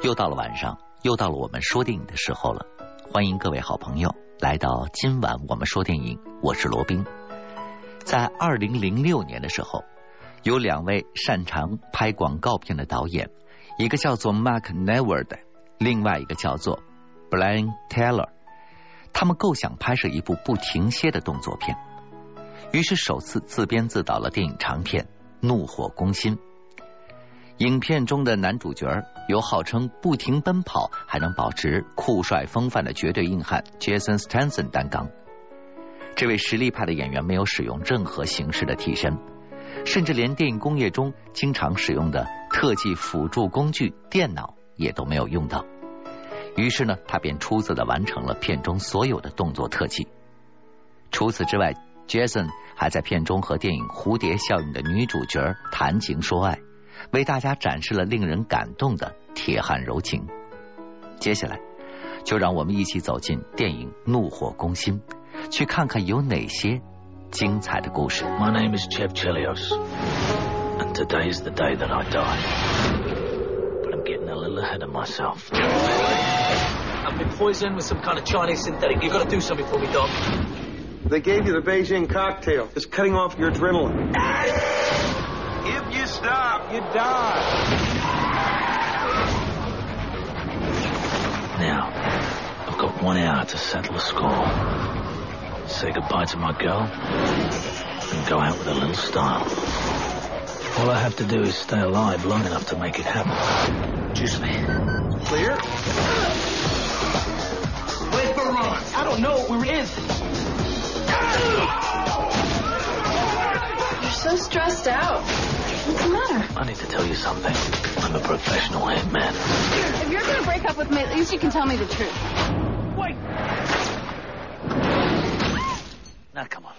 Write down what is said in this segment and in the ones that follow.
又到了晚上，又到了我们说电影的时候了。欢迎各位好朋友来到今晚我们说电影，我是罗宾。在二零零六年的时候，有两位擅长拍广告片的导演，一个叫做 Mark Never 的，另外一个叫做 Brian Taylor，他们构想拍摄一部不停歇的动作片，于是首次自编自导了电影长片《怒火攻心》。影片中的男主角由号称不停奔跑还能保持酷帅风范的绝对硬汉 Jason Statham 担纲。这位实力派的演员没有使用任何形式的替身，甚至连电影工业中经常使用的特技辅助工具电脑也都没有用到。于是呢，他便出色的完成了片中所有的动作特技。除此之外，Jason 还在片中和电影《蝴蝶效应》的女主角谈情说爱。为大家展示了令人感动的铁汉柔情。接下来，就让我们一起走进电影《怒火攻心》，去看看有哪些精彩的故事。My name is Chev Chelios, and today is the day that I die. But I'm getting a little ahead of myself. I've been poisoned with some kind of Chinese synthetic. You've got to do something for me, Doc. They gave you the Beijing cocktail. It's cutting off your adrenaline. If you stop, you die. Now, I've got one hour to settle the score. Say goodbye to my girl, and go out with a little style. All I have to do is stay alive long enough to make it happen. Juice me. Clear? I need to tell you something. I'm a professional hitman. If you're gonna break up with me, at least you can tell me the truth. Wait. Now come on.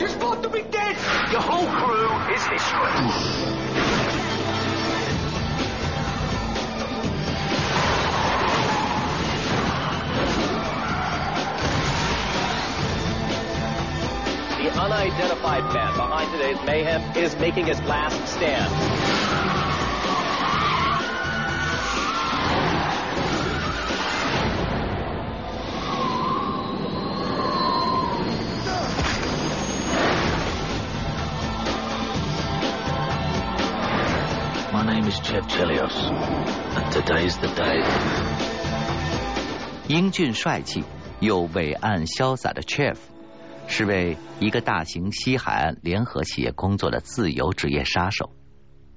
You're supposed to be dead. Your whole crew is history. unidentified man behind today's mayhem is making his last stand. My name is Chev Chelios, and today's the day. 英俊帅气又伟岸潇洒的 Chef 是为一个大型西海岸联合企业工作的自由职业杀手。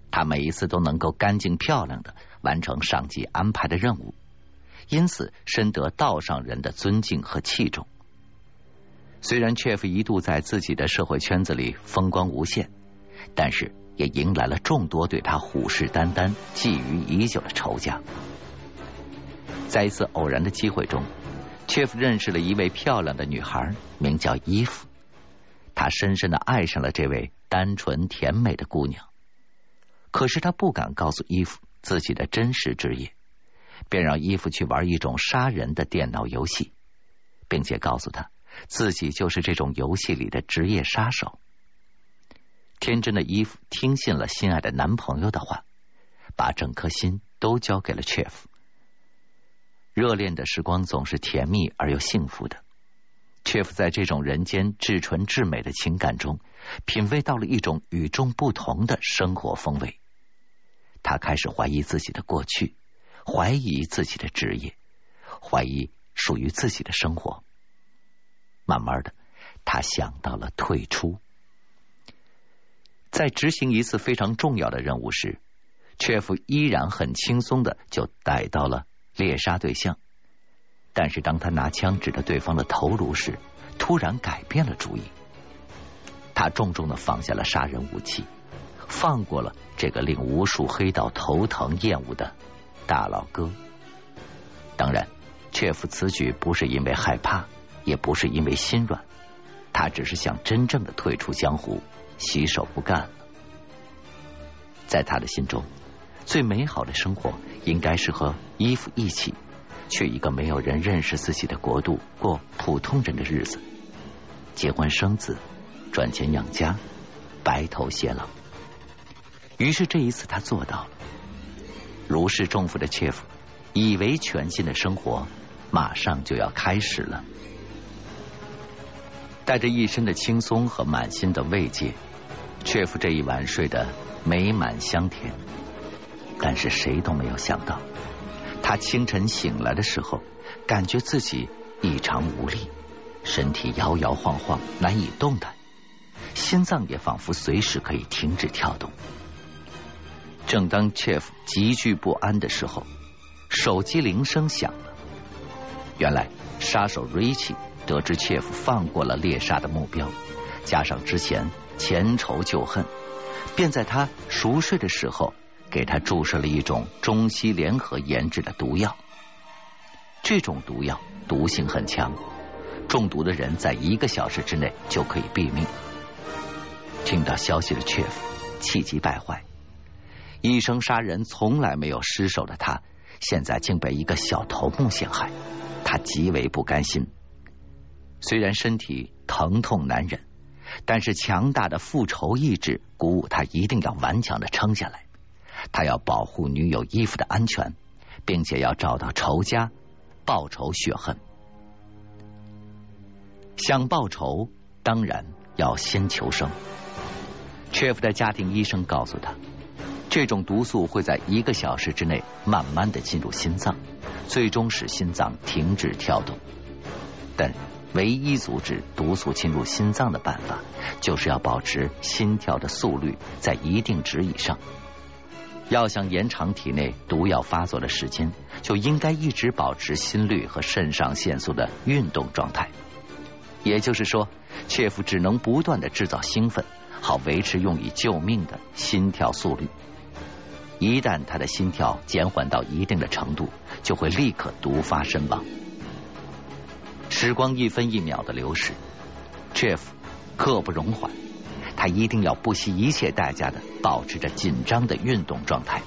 他每一次都能够干净漂亮的完成上级安排的任务，因此深得道上人的尊敬和器重。虽然 Chef 一度在自己的社会圈子里风光无限，但是也迎来了众多对他虎视眈眈、觊觎已久的仇家。在一次偶然的机会中，Chef 认识了一位漂亮的女孩，名叫伊芙。他深深的爱上了这位单纯甜美的姑娘，可是他不敢告诉伊芙自己的真实职业，便让伊芙去玩一种杀人的电脑游戏，并且告诉他自己就是这种游戏里的职业杀手。天真的伊芙听信了心爱的男朋友的话，把整颗心都交给了 Chef。热恋的时光总是甜蜜而又幸福的。Chef 在这种人间至纯至美的情感中，品味到了一种与众不同的生活风味。他开始怀疑自己的过去，怀疑自己的职业，怀疑属于自己的生活。慢慢的，他想到了退出。在执行一次非常重要的任务时，Chef 依然很轻松的就逮到了猎杀对象。但是当他拿枪指着对方的头颅时，突然改变了主意。他重重的放下了杀人武器，放过了这个令无数黑道头疼厌恶的大老哥。当然，切夫此举不是因为害怕，也不是因为心软，他只是想真正的退出江湖，洗手不干了。在他的心中，最美好的生活应该是和伊芙一起。去一个没有人认识自己的国度过普通人的日子，结婚生子，赚钱养家，白头偕老。于是这一次他做到了。如释重负的切夫以为全新的生活马上就要开始了，带着一身的轻松和满心的慰藉，切夫这一晚睡得美满香甜。但是谁都没有想到，他清晨醒来的时候，感觉自己异常无力，身体摇摇晃晃，难以动弹，心脏也仿佛随时可以停止跳动。正当切夫急剧不安的时候，手机铃声响了。原来杀手瑞奇得知切夫放过了猎杀的目标，加上之前前仇旧恨，便在他熟睡的时候给他注射了一种中西联合研制的毒药。这种毒药毒性很强，中毒的人在一个小时之内就可以毙命。听到消息的切夫气急败坏。一生杀人从来没有失手的他，现在竟被一个小头目陷害，他极为不甘心。虽然身体疼痛难忍，但是强大的复仇意志鼓舞他一定要顽强的撑下来。他要保护女友衣服的安全，并且要找到仇家，报仇雪恨。想报仇，当然要先求生。切夫的家庭医生告诉他。这种毒素会在一个小时之内慢慢的进入心脏，最终使心脏停止跳动。但唯一阻止毒素进入心脏的办法，就是要保持心跳的速率在一定值以上。要想延长体内毒药发作的时间，就应该一直保持心率和肾上腺素的运动状态。也就是说，切夫只能不断的制造兴奋，好维持用以救命的心跳速率。一旦他的心跳减缓到一定的程度，就会立刻毒发身亡。时光一分一秒的流逝切夫刻不容缓，他一定要不惜一切代价的保持着紧张的运动状态，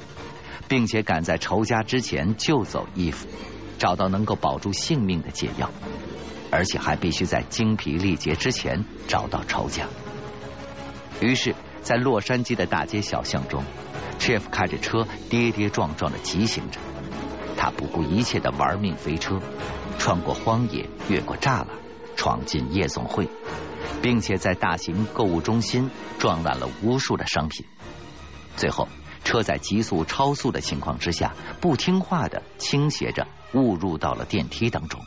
并且赶在仇家之前救走伊芙，找到能够保住性命的解药，而且还必须在精疲力竭之前找到仇家。于是，在洛杉矶的大街小巷中。Chief 开着车跌跌撞撞的疾行着，他不顾一切的玩命飞车，穿过荒野，越过栅栏，闯进夜总会，并且在大型购物中心撞烂了无数的商品。最后，车在急速超速的情况之下，不听话的倾斜着误入到了电梯当中。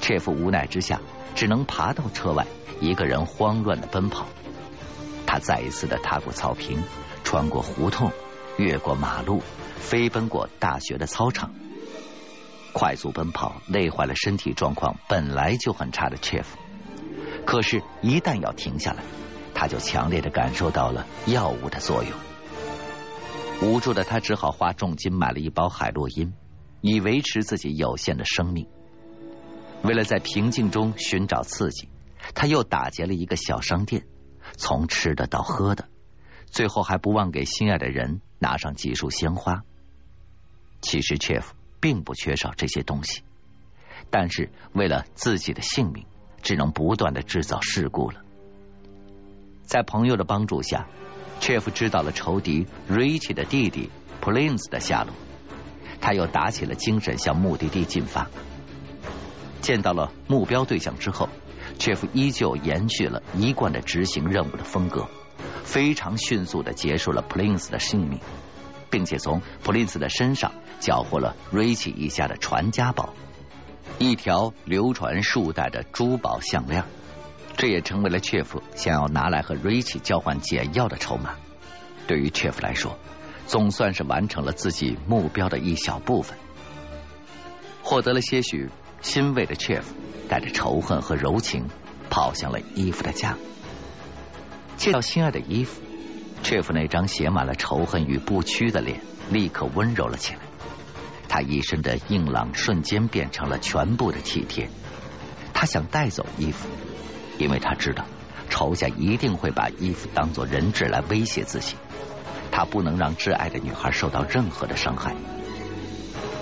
切夫无奈之下，只能爬到车外，一个人慌乱的奔跑。他再一次的踏过草坪。穿过胡同，越过马路，飞奔过大学的操场，快速奔跑累坏了身体状况本来就很差的切夫。可是，一旦要停下来，他就强烈的感受到了药物的作用。无助的他只好花重金买了一包海洛因，以维持自己有限的生命。为了在平静中寻找刺激，他又打劫了一个小商店，从吃的到喝的。最后还不忘给心爱的人拿上几束鲜花。其实切夫并不缺少这些东西，但是为了自己的性命，只能不断的制造事故了。在朋友的帮助下，切夫知道了仇敌 Rich 的弟弟 Prince 的下落，他又打起了精神向目的地进发。见到了目标对象之后，切夫依旧延续了一贯的执行任务的风格。非常迅速的结束了 Prince 的性命，并且从 Prince 的身上缴获了 Richie 一家的传家宝——一条流传数代的珠宝项链。这也成为了切夫想要拿来和 rich 交换解药的筹码。对于切夫来说，总算是完成了自己目标的一小部分。获得了些许欣慰的切夫带着仇恨和柔情，跑向了伊芙的家。见到心爱的衣服，切夫那张写满了仇恨与不屈的脸立刻温柔了起来。他一身的硬朗瞬间变成了全部的体贴。他想带走衣服，因为他知道仇家一定会把衣服当做人质来威胁自己。他不能让挚爱的女孩受到任何的伤害。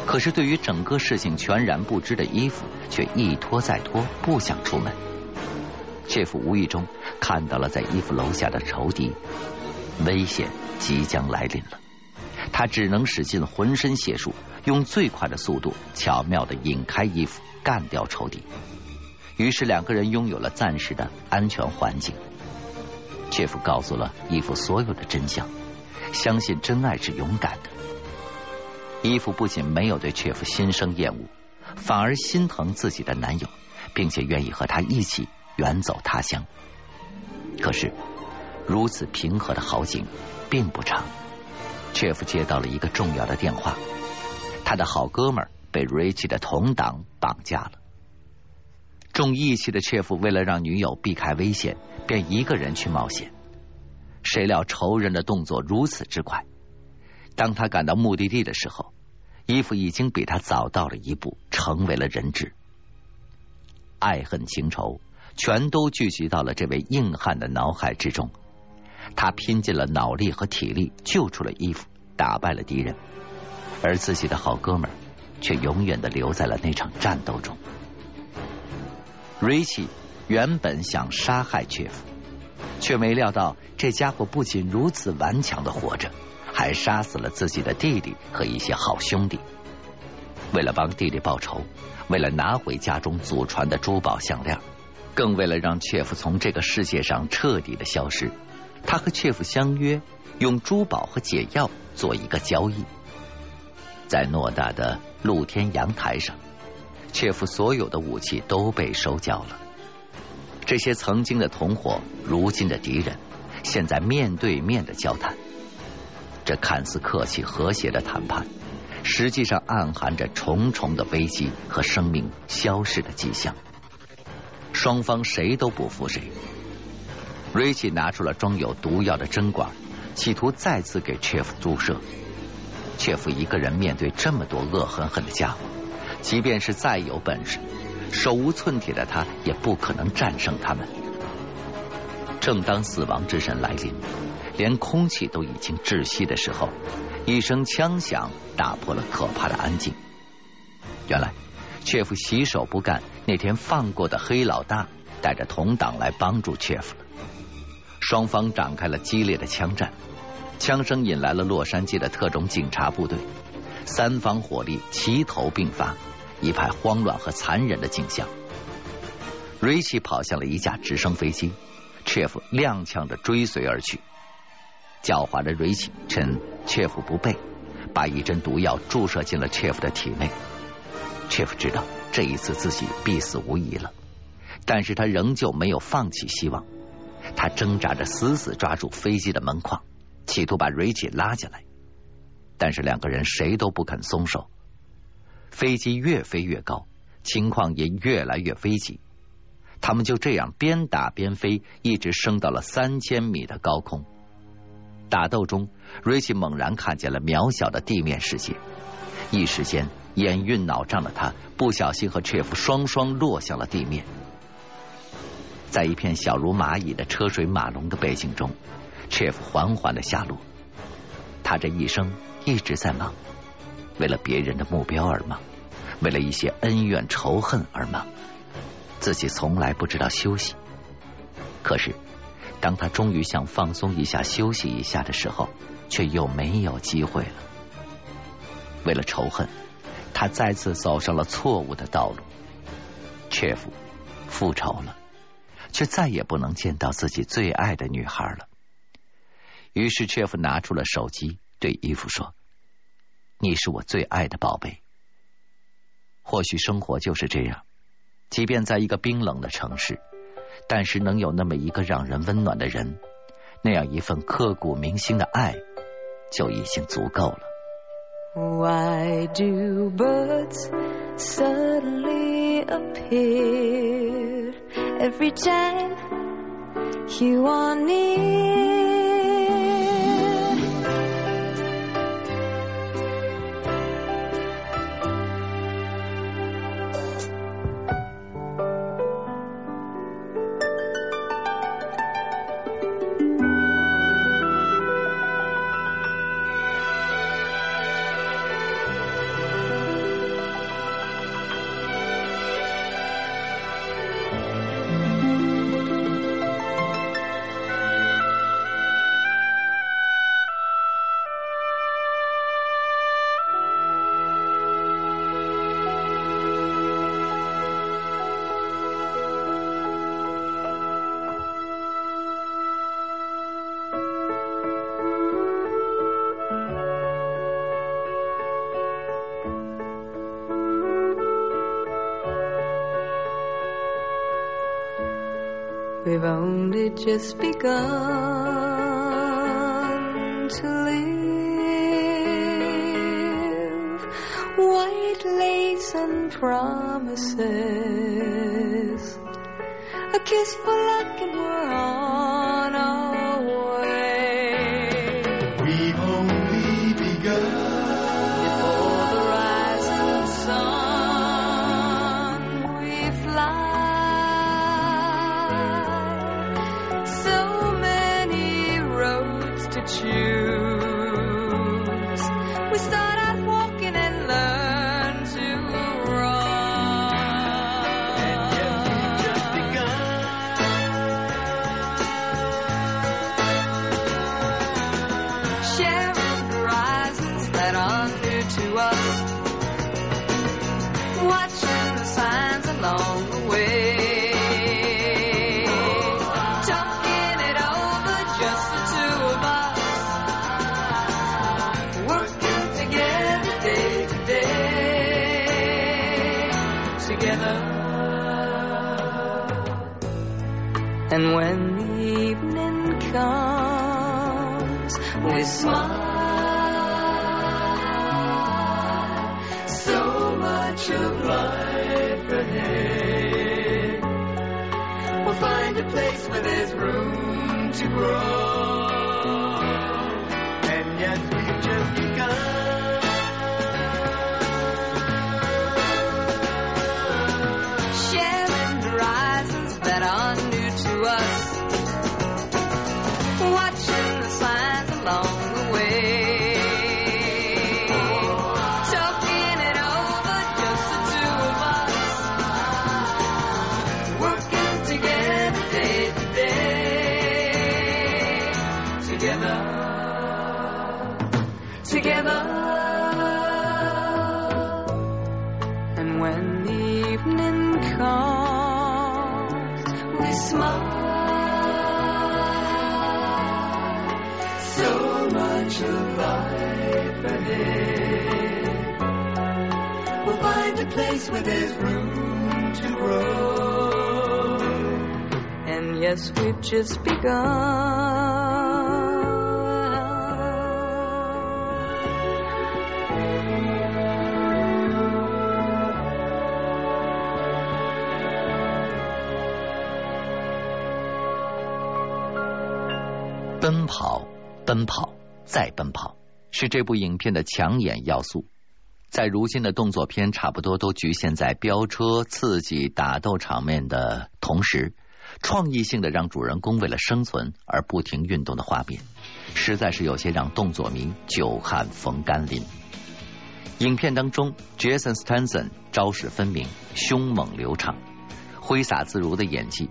可是对于整个事情全然不知的衣服，却一拖再拖，不想出门。切夫无意中。看到了在衣服楼下的仇敌，危险即将来临了。他只能使尽浑身解数，用最快的速度巧妙的引开伊芙，干掉仇敌。于是两个人拥有了暂时的安全环境。切夫告诉了伊芙所有的真相，相信真爱是勇敢的。伊芙不仅没有对切夫心生厌恶，反而心疼自己的男友，并且愿意和他一起远走他乡。可是，如此平和的好景并不长。切夫接到了一个重要的电话，他的好哥们被瑞奇的同党绑架了。重义气的切夫为了让女友避开危险，便一个人去冒险。谁料仇人的动作如此之快，当他赶到目的地的时候，伊芙已经比他早到了一步，成为了人质。爱恨情仇全都聚集到了这位硬汉的脑海之中。他拼尽了脑力和体力救出了伊芙，打败了敌人，而自己的好哥们儿却永远的留在了那场战斗中。瑞奇原本想杀害切夫，却没料到这家伙不仅如此顽强的活着，还杀死了自己的弟弟和一些好兄弟。为了帮弟弟报仇，为了拿回家中祖传的珠宝项链，更为了让切夫从这个世界上彻底的消失。他和切夫相约，用珠宝和解药做一个交易。在偌大的露天阳台上，切夫所有的武器都被收缴了。这些曾经的同伙，如今的敌人，现在面对面的交谈。这看似客气和谐的谈判，实际上暗含着重重的危机和生命消逝的迹象。双方谁都不服谁。瑞奇拿出了装有毒药的针管，企图再次给切夫注射。切夫一个人面对这么多恶狠狠的家伙，即便是再有本事，手无寸铁的他也不可能战胜他们。正当死亡之神来临，连空气都已经窒息的时候，一声枪响打破了可怕的安静。原来，切夫洗手不干那天放过的黑老大，带着同党来帮助切夫了。双方展开了激烈的枪战，枪声引来了洛杉矶的特种警察部队，三方火力齐头并发，一派慌乱和残忍的景象。瑞奇跑向了一架直升飞机，切夫踉跄着追随而去。狡猾的瑞奇趁切夫不备，把一针毒药注射进了切夫的体内。切夫知道这一次自己必死无疑了，但是他仍旧没有放弃希望。他挣扎着，死死抓住飞机的门框，企图把瑞奇拉下来，但是两个人谁都不肯松手。飞机越飞越高，情况也越来越危急。他们就这样边打边飞，一直升到了三千米的高空。打斗中，瑞奇猛然看见了渺小的地面世界，一时间眼晕脑胀的他，不小心和切夫双双落向了地面。在一片小如蚂蚁的车水马龙的背景中，Chief 缓缓的下落。他这一生一直在忙，为了别人的目标而忙，为了一些恩怨仇恨而忙，自己从来不知道休息。可是，当他终于想放松一下、休息一下的时候，却又没有机会了。为了仇恨，他再次走上了错误的道路。Chief 复仇了。却再也不能见到自己最爱的女孩了。于是，切夫拿出了手机，对伊芙说：“你是我最爱的宝贝。”或许生活就是这样，即便在一个冰冷的城市，但是能有那么一个让人温暖的人，那样一份刻骨铭心的爱，就已经足够了。Why do birds suddenly appear every time you are near? We've only just begun to live. White lace and promises. A kiss for luck and we're on And when the evening comes, we smile. So much of life ahead. We'll find a place where there's room to grow. And yet we've just We'll find a place where there's room to grow. And yes, we've just begun. 奔跑，奔跑，再奔跑，是这部影片的抢眼要素。在如今的动作片差不多都局限在飙车、刺激、打斗场面的同时，创意性的让主人公为了生存而不停运动的画面，实在是有些让动作迷久旱逢甘霖。影片当中，Jason Statham 招式分明、凶猛流畅、挥洒自如的演技，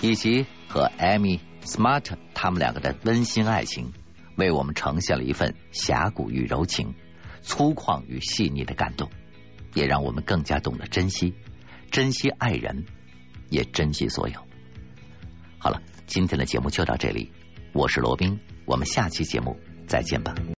以及和 Amy Smart 他们两个的温馨爱情，为我们呈现了一份侠骨与柔情、粗犷与细腻的感动，也让我们更加懂得珍惜，珍惜爱人，也珍惜所有。好了，今天的节目就到这里，我是罗宾，我们下期节目再见吧。